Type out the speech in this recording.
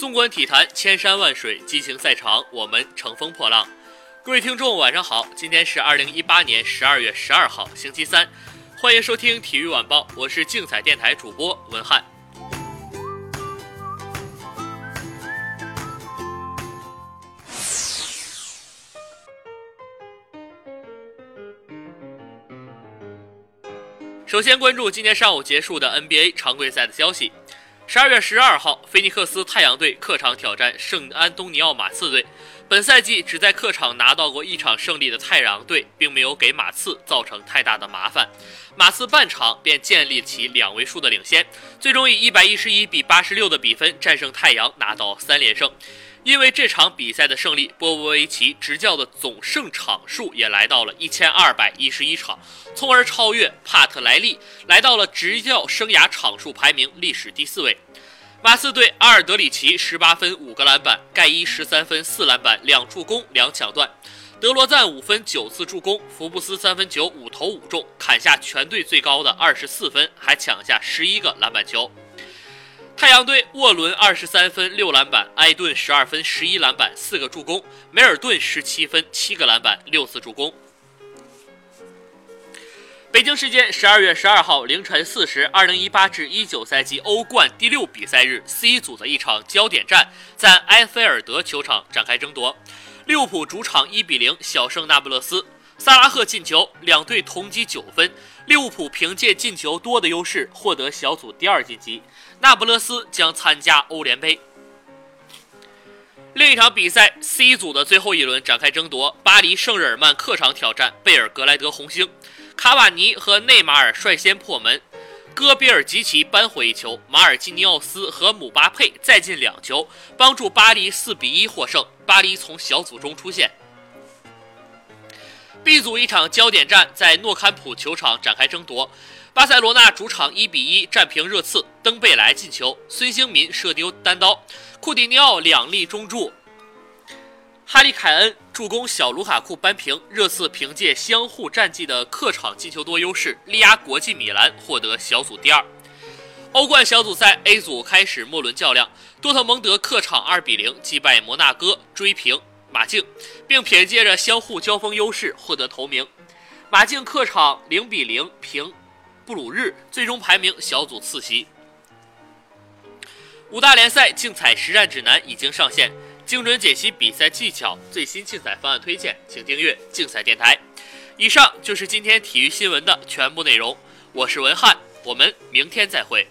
纵观体坛，千山万水，激情赛场，我们乘风破浪。各位听众，晚上好，今天是二零一八年十二月十二号，星期三，欢迎收听体育晚报，我是竞彩电台主播文翰。首先关注今天上午结束的 NBA 常规赛的消息。十二月十二号，菲尼克斯太阳队客场挑战圣安东尼奥马刺队。本赛季只在客场拿到过一场胜利的太阳队，并没有给马刺造成太大的麻烦。马刺半场便建立起两位数的领先，最终以一百一十一比八十六的比分战胜太阳，拿到三连胜。因为这场比赛的胜利，波波维奇执教的总胜场数也来到了一千二百一十一场，从而超越帕特莱利，来到了执教生涯场数排名历史第四位。马刺队阿尔德里奇十八分五个篮板，盖伊十三分四篮板两助攻两抢断，德罗赞五分九次助攻，福布斯三分球五投五中，砍下全队最高的二十四分，还抢下十一个篮板球。太阳队沃伦二十三分六篮板，埃顿十二分十一篮板四个助攻，梅尔顿十七分七个篮板六次助攻。北京时间十二月十二号凌晨四时，二零一八至一九赛季欧冠第六比赛日 C 组的一场焦点战在埃菲尔德球场展开争夺，利物浦主场一比零小胜那不勒斯。萨拉赫进球，两队同积九分。利物浦凭借进球多的优势获得小组第二晋级，那不勒斯将参加欧联杯。另一场比赛 C 组的最后一轮展开争夺，巴黎圣日耳曼客场挑战贝尔格莱德红星，卡瓦尼和内马尔率先破门，戈比尔吉奇扳回一球，马尔基尼奥斯和姆巴佩再进两球，帮助巴黎四比一获胜。巴黎从小组中出线。B 组一场焦点战在诺坎普球场展开争夺，巴塞罗那主场1比1战平热刺，登贝莱进球，孙兴民射丢单刀，库蒂尼奥两粒中柱，哈利凯恩助攻小卢卡库扳平。热刺凭借相互战绩的客场进球多优势，力压国际米兰获得小组第二。欧冠小组赛 A 组开始末轮较量，多特蒙德客场2比0击败摩纳哥，追平。马竞，并凭借着相互交锋优势获得头名。马竞客场零比零平布鲁日，最终排名小组次席。五大联赛竞彩实战指南已经上线，精准解析比赛技巧，最新竞赛方案推荐，请订阅竞赛电台。以上就是今天体育新闻的全部内容，我是文翰，我们明天再会。